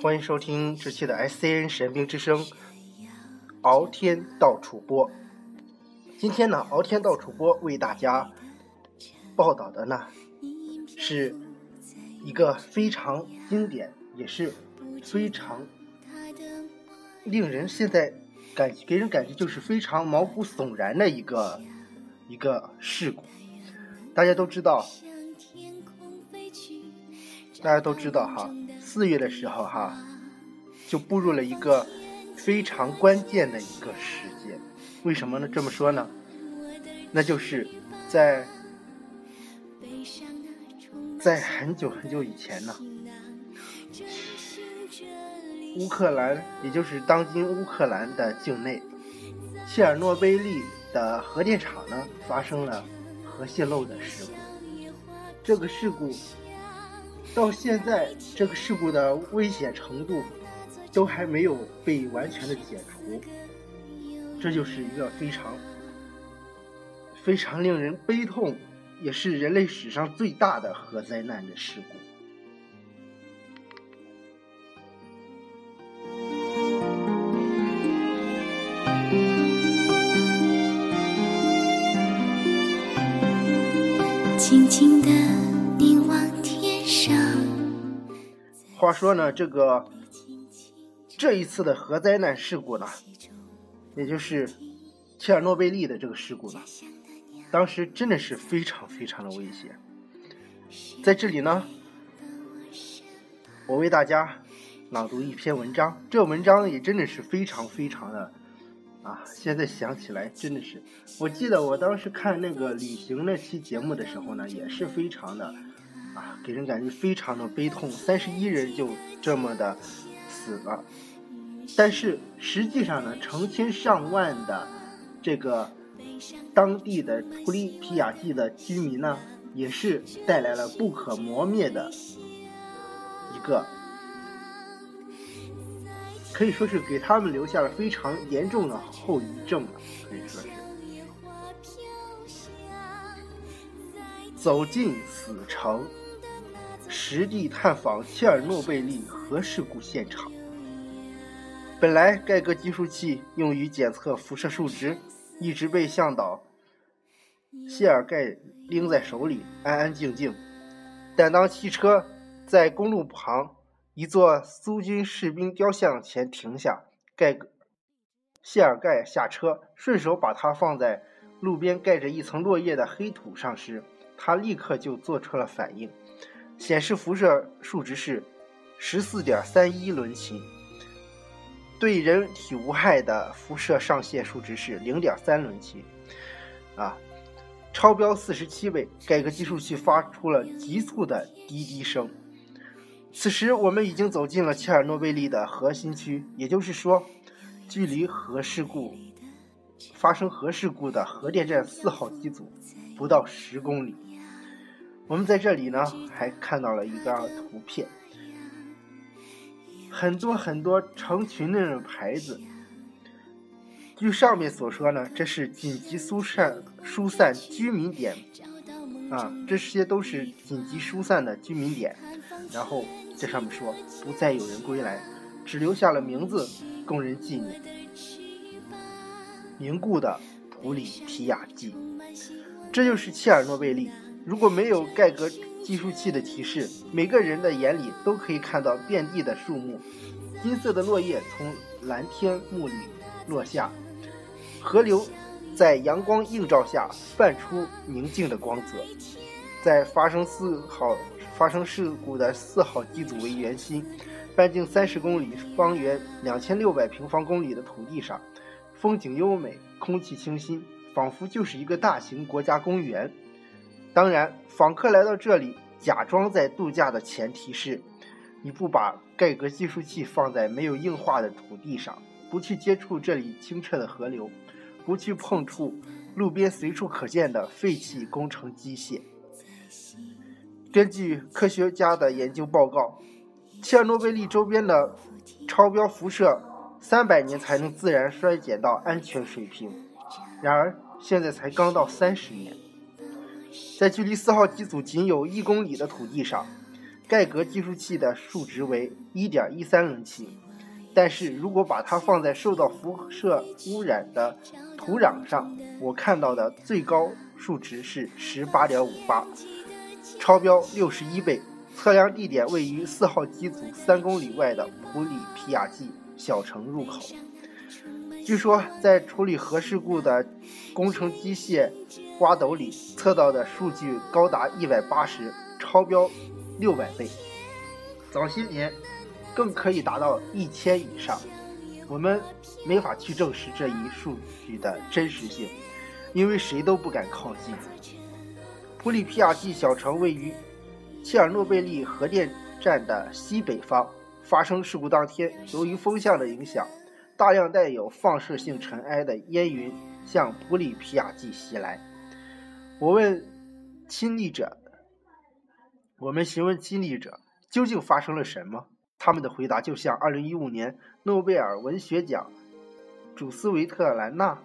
欢迎收听这期的 SCN 神兵之声，敖天道楚播。今天呢，敖天道楚播为大家报道的呢，是一个非常经典，也是非常令人现在感给人感觉就是非常毛骨悚然的一个一个事故。大家都知道，大家都知道哈。四月的时候，哈，就步入了一个非常关键的一个时间。为什么呢？这么说呢？那就是在在很久很久以前呢，乌克兰，也就是当今乌克兰的境内，切尔诺贝利的核电厂呢，发生了核泄漏的事故。这个事故。到现在，这个事故的危险程度都还没有被完全的解除，这就是一个非常非常令人悲痛，也是人类史上最大的核灾难的事故。轻轻的。话说呢，这个这一次的核灾难事故呢，也就是切尔诺贝利的这个事故呢，当时真的是非常非常的危险。在这里呢，我为大家朗读一篇文章，这文章也真的是非常非常的啊！现在想起来真的是，我记得我当时看那个旅行那期节目的时候呢，也是非常的啊。给人感觉非常的悲痛，三十一人就这么的死了。但是实际上呢，成千上万的这个当地的普利皮亚季的居民呢，也是带来了不可磨灭的一个，可以说是给他们留下了非常严重的后遗症了，可以说是走进死城。实地探访切尔诺贝利核事故现场。本来盖格计数器用于检测辐射数值，一直被向导谢尔盖拎在手里，安安静静。但当汽车在公路旁一座苏军士兵雕像前停下，盖谢尔盖下车，顺手把它放在路边盖着一层落叶的黑土上时，他立刻就做出了反应。显示辐射数值是十四点三一伦琴，对人体无害的辐射上限数值是零点三伦琴，啊，超标四十七倍。改革计数器发出了急促的滴滴声。此时，我们已经走进了切尔诺贝利的核心区，也就是说，距离核事故发生核事故的核电站四号机组不到十公里。我们在这里呢，还看到了一个图片，很多很多成群的那种牌子。据上面所说呢，这是紧急疏散疏散居民点，啊，这些都是紧急疏散的居民点。然后在上面说，不再有人归来，只留下了名字供人纪念。凝固的普里提亚季，这就是切尔诺贝利。如果没有盖格计数器的提示，每个人的眼里都可以看到遍地的树木，金色的落叶从蓝天幕里落下，河流在阳光映照下泛出宁静的光泽。在发生四号发生事故的四号机组为圆心，半径三十公里、方圆两千六百平方公里的土地上，风景优美，空气清新，仿佛就是一个大型国家公园。当然，访客来到这里，假装在度假的前提是，你不把盖格计数器放在没有硬化的土地上，不去接触这里清澈的河流，不去碰触路边随处可见的废弃工程机械。根据科学家的研究报告，切尔诺贝利周边的超标辐射三百年才能自然衰减到安全水平，然而现在才刚到三十年。在距离四号机组仅有一公里的土地上，盖格计数器的数值为1.13伦琴，但是如果把它放在受到辐射污染的土壤上，我看到的最高数值是18.58，超标61倍。测量地点位于四号机组三公里外的普里皮亚季小城入口。据说，在处理核事故的工程机械挖斗里测到的数据高达180，超标600倍。早些年更可以达到1000以上。我们没法去证实这一数据的真实性，因为谁都不敢靠近。普里皮亚季小城位于。切尔诺贝利核电站的西北方发生事故当天，由于风向的影响，大量带有放射性尘埃的烟云向普里皮亚季袭来。我问亲历者，我们询问亲历者究竟发生了什么？他们的回答就像2015年诺贝尔文学奖主斯维特兰娜·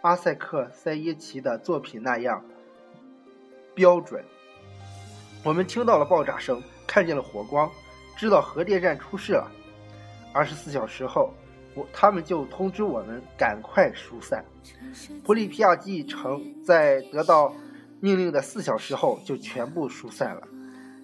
阿塞克塞耶奇的作品那样标准。我们听到了爆炸声，看见了火光，知道核电站出事了。二十四小时后，我他们就通知我们赶快疏散。普里皮亚季城在得到命令的四小时后就全部疏散了。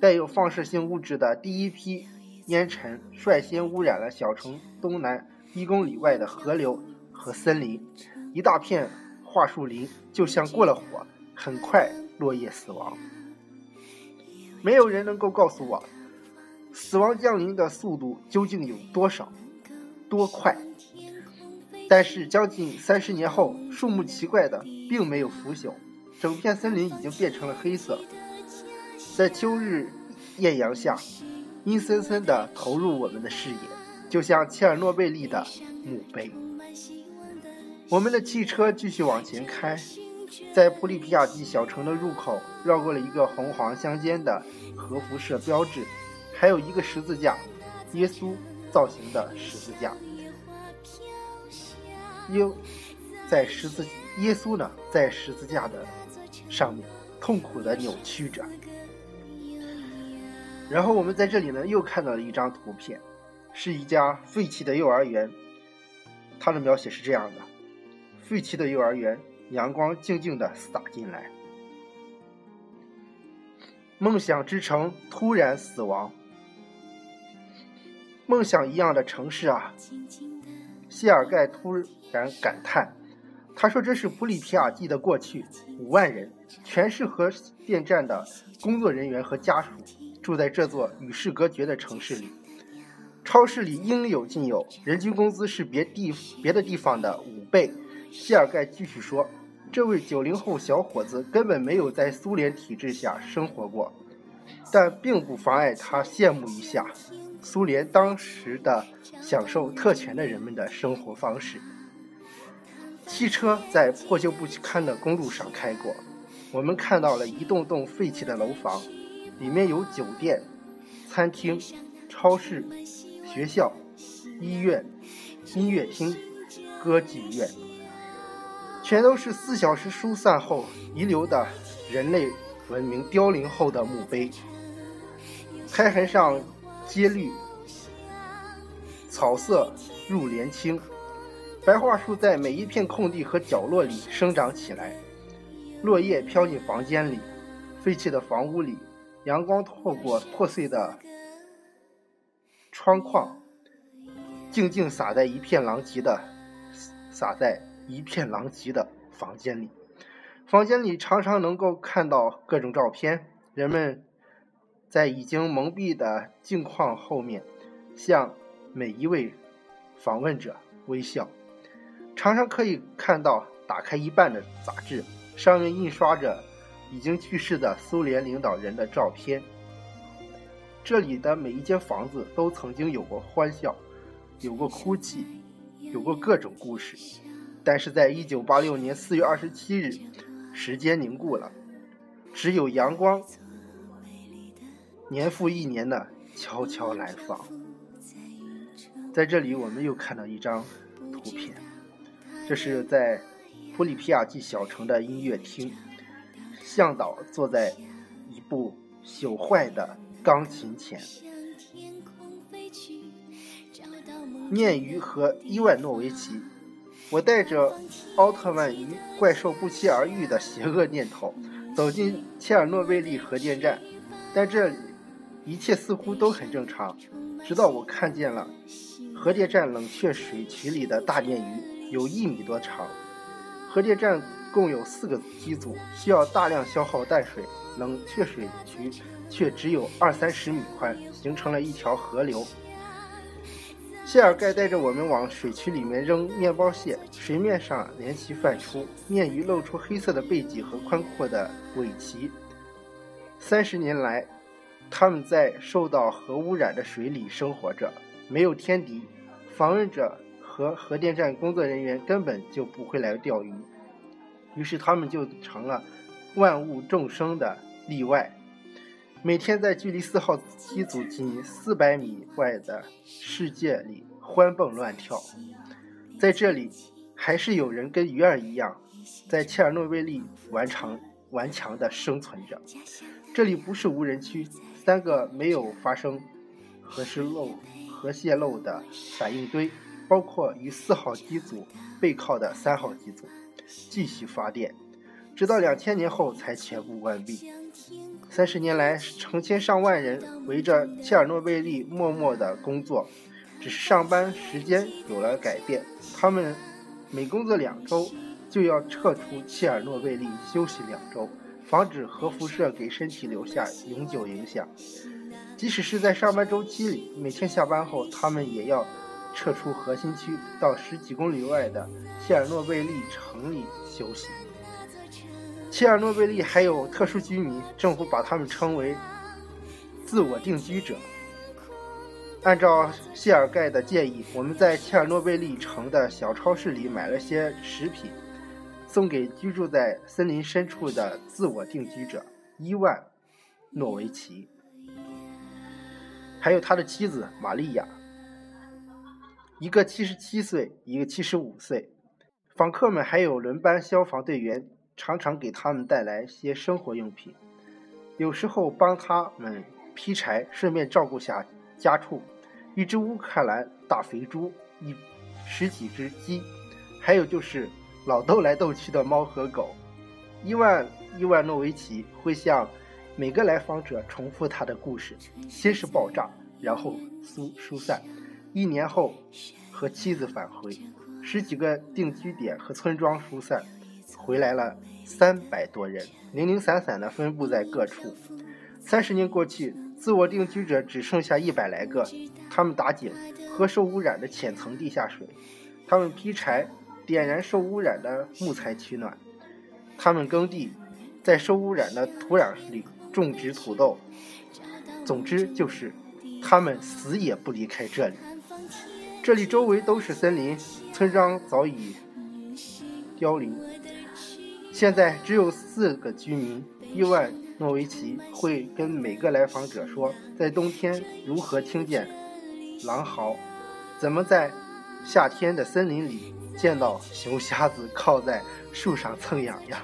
带有放射性物质的第一批烟尘率先污染了小城东南一公里外的河流和森林，一大片桦树林就像过了火，很快落叶死亡。没有人能够告诉我，死亡降临的速度究竟有多少、多快。但是将近三十年后，树木奇怪的并没有腐朽，整片森林已经变成了黑色，在秋日艳阳下，阴森森的投入我们的视野，就像切尔诺贝利的墓碑。我们的汽车继续往前开。在普里皮亚季小城的入口，绕过了一个红黄相间的核辐射标志，还有一个十字架，耶稣造型的十字架。耶，在十字耶稣呢，在十字架的上面痛苦的扭曲着。然后我们在这里呢，又看到了一张图片，是一家废弃的幼儿园。它的描写是这样的：废弃的幼儿园。阳光静静地洒进来，梦想之城突然死亡。梦想一样的城市啊！谢尔盖突然感叹。他说：“这是普里皮亚季的过去，五万人，全是核电站的工作人员和家属，住在这座与世隔绝的城市里。超市里应有尽有，人均工资是别地别的地方的五倍。”谢尔盖继续说。这位九零后小伙子根本没有在苏联体制下生活过，但并不妨碍他羡慕一下苏联当时的享受特权的人们的生活方式。汽车在破旧不堪的公路上开过，我们看到了一栋栋废弃的楼房，里面有酒店、餐厅、超市、学校、医院、音乐厅、歌剧院。全都是四小时疏散后遗留的人类文明凋零后的墓碑，开痕上阶绿，草色入帘青，白桦树在每一片空地和角落里生长起来，落叶飘进房间里，废弃的房屋里，阳光透过破碎的窗框，静静洒在一片狼藉的，洒在。一片狼藉的房间里，房间里常常能够看到各种照片。人们在已经蒙蔽的镜框后面，向每一位访问者微笑。常常可以看到打开一半的杂志，上面印刷着已经去世的苏联领导人的照片。这里的每一间房子都曾经有过欢笑，有过哭泣，有过各种故事。但是在一九八六年四月二十七日，时间凝固了，只有阳光年复一年的悄悄来访。在这里，我们又看到一张图片，这是在普里皮亚季小城的音乐厅，向导坐在一部朽坏的钢琴前。念鱼和伊万诺维奇，我带着奥特曼与怪兽不期而遇的邪恶念头走进切尔诺贝利核电站，但这里一切似乎都很正常，直到我看见了。核电站冷却水渠里的大电鱼有一米多长。核电站共有四个机组，需要大量消耗淡水，冷却水渠却只有二三十米宽，形成了一条河流。谢尔盖带着我们往水渠里面扔面包屑，水面上连齐泛出，面鱼露出黑色的背脊和宽阔的尾鳍。三十年来，他们在受到核污染的水里生活着。没有天敌，访问者和核电站工作人员根本就不会来钓鱼，于是他们就成了万物众生的例外。每天在距离四号机组仅四百米外的世界里欢蹦乱跳，在这里还是有人跟鱼儿一样，在切尔诺贝利顽强顽强地生存着。这里不是无人区，三个没有发生核失漏。核泄漏的反应堆，包括与四号机组背靠的三号机组，继续发电，直到两千年后才全部关闭。三十年来，成千上万人围着切尔诺贝利默默地工作，只是上班时间有了改变，他们每工作两周就要撤出切尔诺贝利休息两周，防止核辐射给身体留下永久影响。即使是在上班周期里，每天下班后，他们也要撤出核心区，到十几公里外的切尔诺贝利城里休息。切尔诺贝利还有特殊居民，政府把他们称为“自我定居者”。按照谢尔盖的建议，我们在切尔诺贝利城的小超市里买了些食品，送给居住在森林深处的自我定居者伊万诺维奇。还有他的妻子玛利亚，一个七十七岁，一个七十五岁。访客们还有轮班消防队员，常常给他们带来些生活用品，有时候帮他们劈柴，顺便照顾下家畜。一只乌克兰大肥猪，一十几只鸡，还有就是老斗来斗去的猫和狗。伊万伊万诺维奇会向。每个来访者重复他的故事，先是爆炸，然后疏疏散。一年后，和妻子返回，十几个定居点和村庄疏散，回来了三百多人，零零散散的分布在各处。三十年过去，自我定居者只剩下一百来个。他们打井，喝受污染的浅层地下水；他们劈柴，点燃受污染的木材取暖；他们耕地，在受污染的土壤里。种植土豆，总之就是他们死也不离开这里。这里周围都是森林，村庄早已凋零。现在只有四个居民。伊万诺维奇会跟每个来访者说，在冬天如何听见狼嚎，怎么在夏天的森林里见到熊瞎子靠在树上蹭痒痒。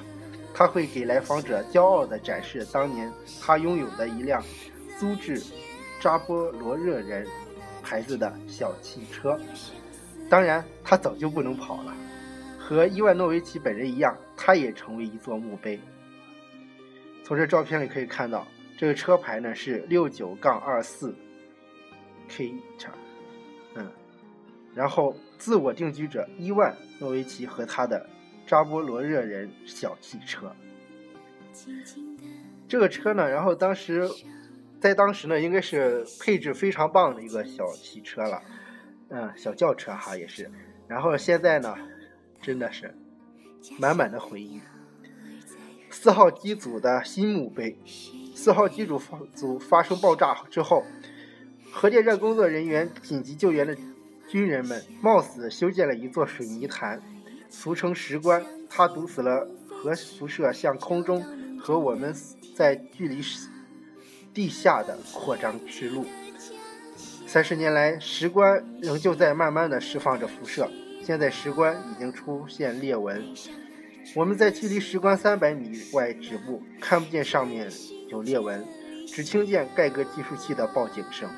他会给来访者骄傲地展示当年他拥有的一辆苏制扎波罗热人牌子的小汽车。当然，他早就不能跑了。和伊万诺维奇本人一样，他也成为一座墓碑。从这照片里可以看到，这个车牌呢是六九杠二四 K 叉，然后自我定居者伊万诺维奇和他的。扎波罗热人小汽车，这个车呢，然后当时在当时呢，应该是配置非常棒的一个小汽车了，嗯，小轿车哈也是。然后现在呢，真的是满满的回忆。四号机组的新墓碑，四号机组发组发生爆炸之后，核电站工作人员、紧急救援的军人们冒死修建了一座水泥潭。俗称石棺，它堵死了核辐射向空中和我们在距离地下的扩张之路。三十年来，石棺仍旧在慢慢的释放着辐射。现在石棺已经出现裂纹，我们在距离石棺三百米外止步，看不见上面有裂纹，只听见盖革计数器的报警声。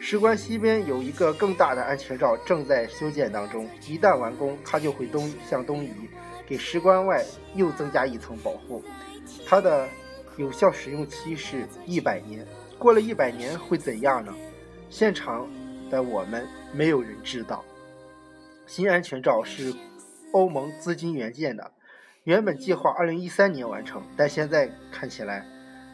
石棺西边有一个更大的安全罩正在修建当中，一旦完工，它就会东向东移，给石棺外又增加一层保护。它的有效使用期是一百年，过了一百年会怎样呢？现场的我们没有人知道。新安全罩是欧盟资金援建的，原本计划2013年完成，但现在看起来，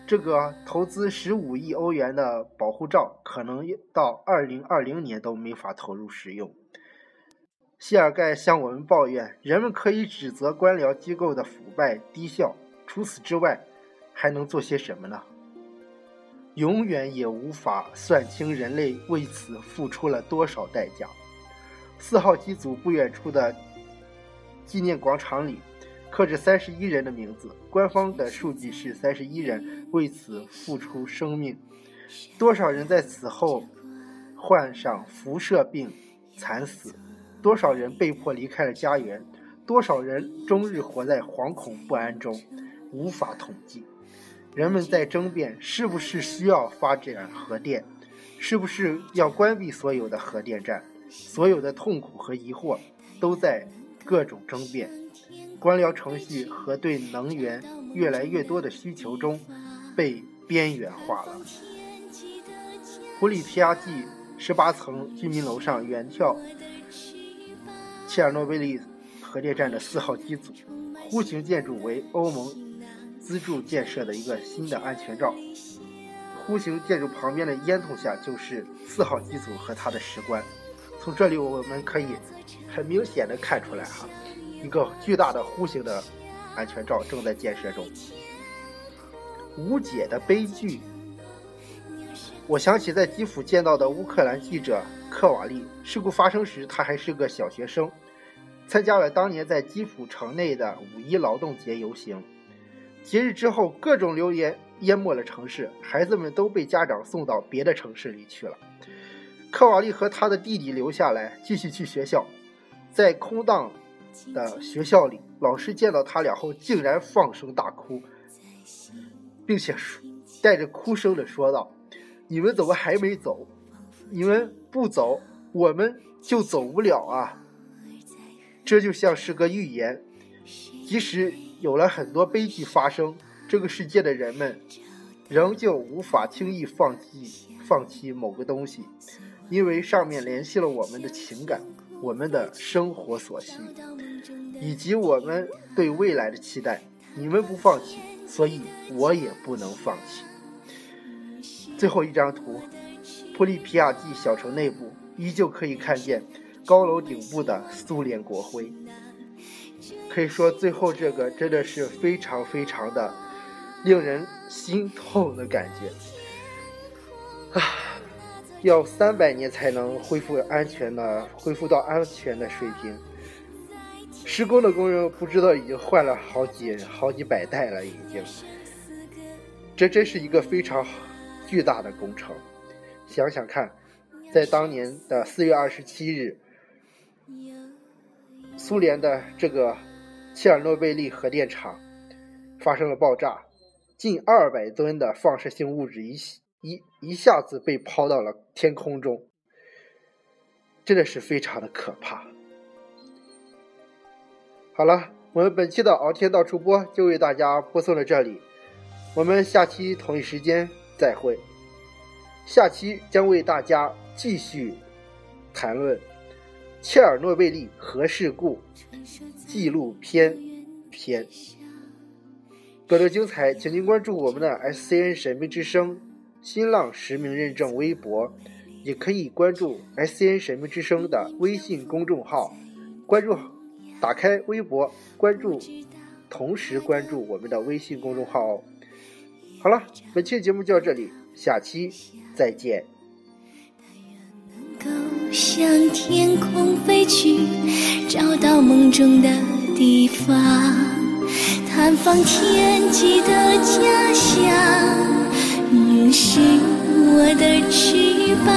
这个投资15亿欧元的保护罩可能到2020年都没法投入使用。谢尔盖向我们抱怨，人们可以指责官僚机构的腐败低效，除此之外，还能做些什么呢？永远也无法算清人类为此付出了多少代价。四号机组不远处的纪念广场里，刻着三十一人的名字。官方的数据是三十一人为此付出生命。多少人在此后患上辐射病惨死？多少人被迫离开了家园？多少人终日活在惶恐不安中？无法统计。人们在争辩是不是需要发展核电，是不是要关闭所有的核电站。所有的痛苦和疑惑都在各种争辩、官僚程序和对能源越来越多的需求中被边缘化了。普里皮亚季十八层居民楼上远眺切尔诺贝利核电站的四号机组，弧形建筑为欧盟资助建设的一个新的安全罩。弧形建筑旁边的烟囱下就是四号机组和它的石棺。从这里我们可以很明显的看出来，哈，一个巨大的弧形的安全罩正在建设中。无解的悲剧。我想起在基辅见到的乌克兰记者克瓦利。事故发生时，他还是个小学生，参加了当年在基辅城内的五一劳动节游行。节日之后，各种流言淹没了城市，孩子们都被家长送到别的城市里去了。克瓦利和他的弟弟留下来继续去学校，在空荡的学校里，老师见到他俩后竟然放声大哭，并且带着哭声的说道：“你们怎么还没走？你们不走，我们就走不了啊！”这就像是个预言，即使有了很多悲剧发生，这个世界的人们仍旧无法轻易放弃放弃某个东西。因为上面联系了我们的情感、我们的生活所需，以及我们对未来的期待。你们不放弃，所以我也不能放弃。最后一张图，普里皮亚季小城内部依旧可以看见高楼顶部的苏联国徽。可以说，最后这个真的是非常非常的令人心痛的感觉啊！要三百年才能恢复安全的，恢复到安全的水平。施工的工人不知道已经换了好几好几百代了，已经。这真是一个非常巨大的工程。想想看，在当年的四月二十七日，苏联的这个切尔诺贝利核电厂发生了爆炸，近二百吨的放射性物质一一下子被抛到了天空中，真的是非常的可怕。好了，我们本期的敖天道出播就为大家播送到这里，我们下期同一时间再会。下期将为大家继续谈论切尔诺贝利核事故纪录片篇。更多精彩，请您关注我们的 SCN 神秘之声。新浪实名认证微博，也可以关注 S N 神秘之声的微信公众号。关注，打开微博，关注，同时关注我们的微信公众号哦。好了，本期节目就到这里，下期再见。向天空飞去，找到梦中的地方，探访天际的家乡。是我的翅膀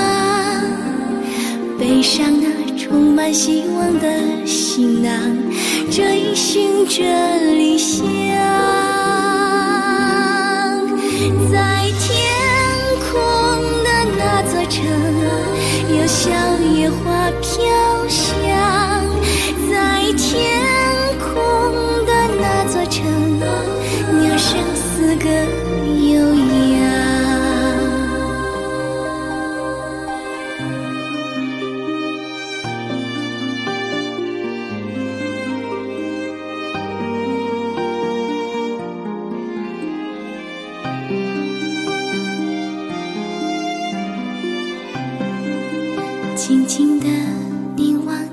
背上那充满希望的行囊追寻着理想。在天空的那座城有小野花轻轻的凝望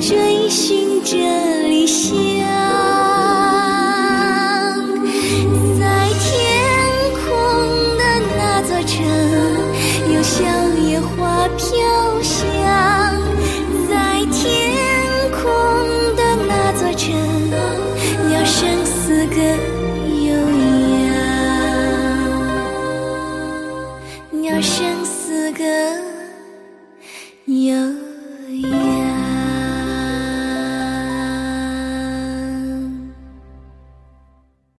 追寻着理想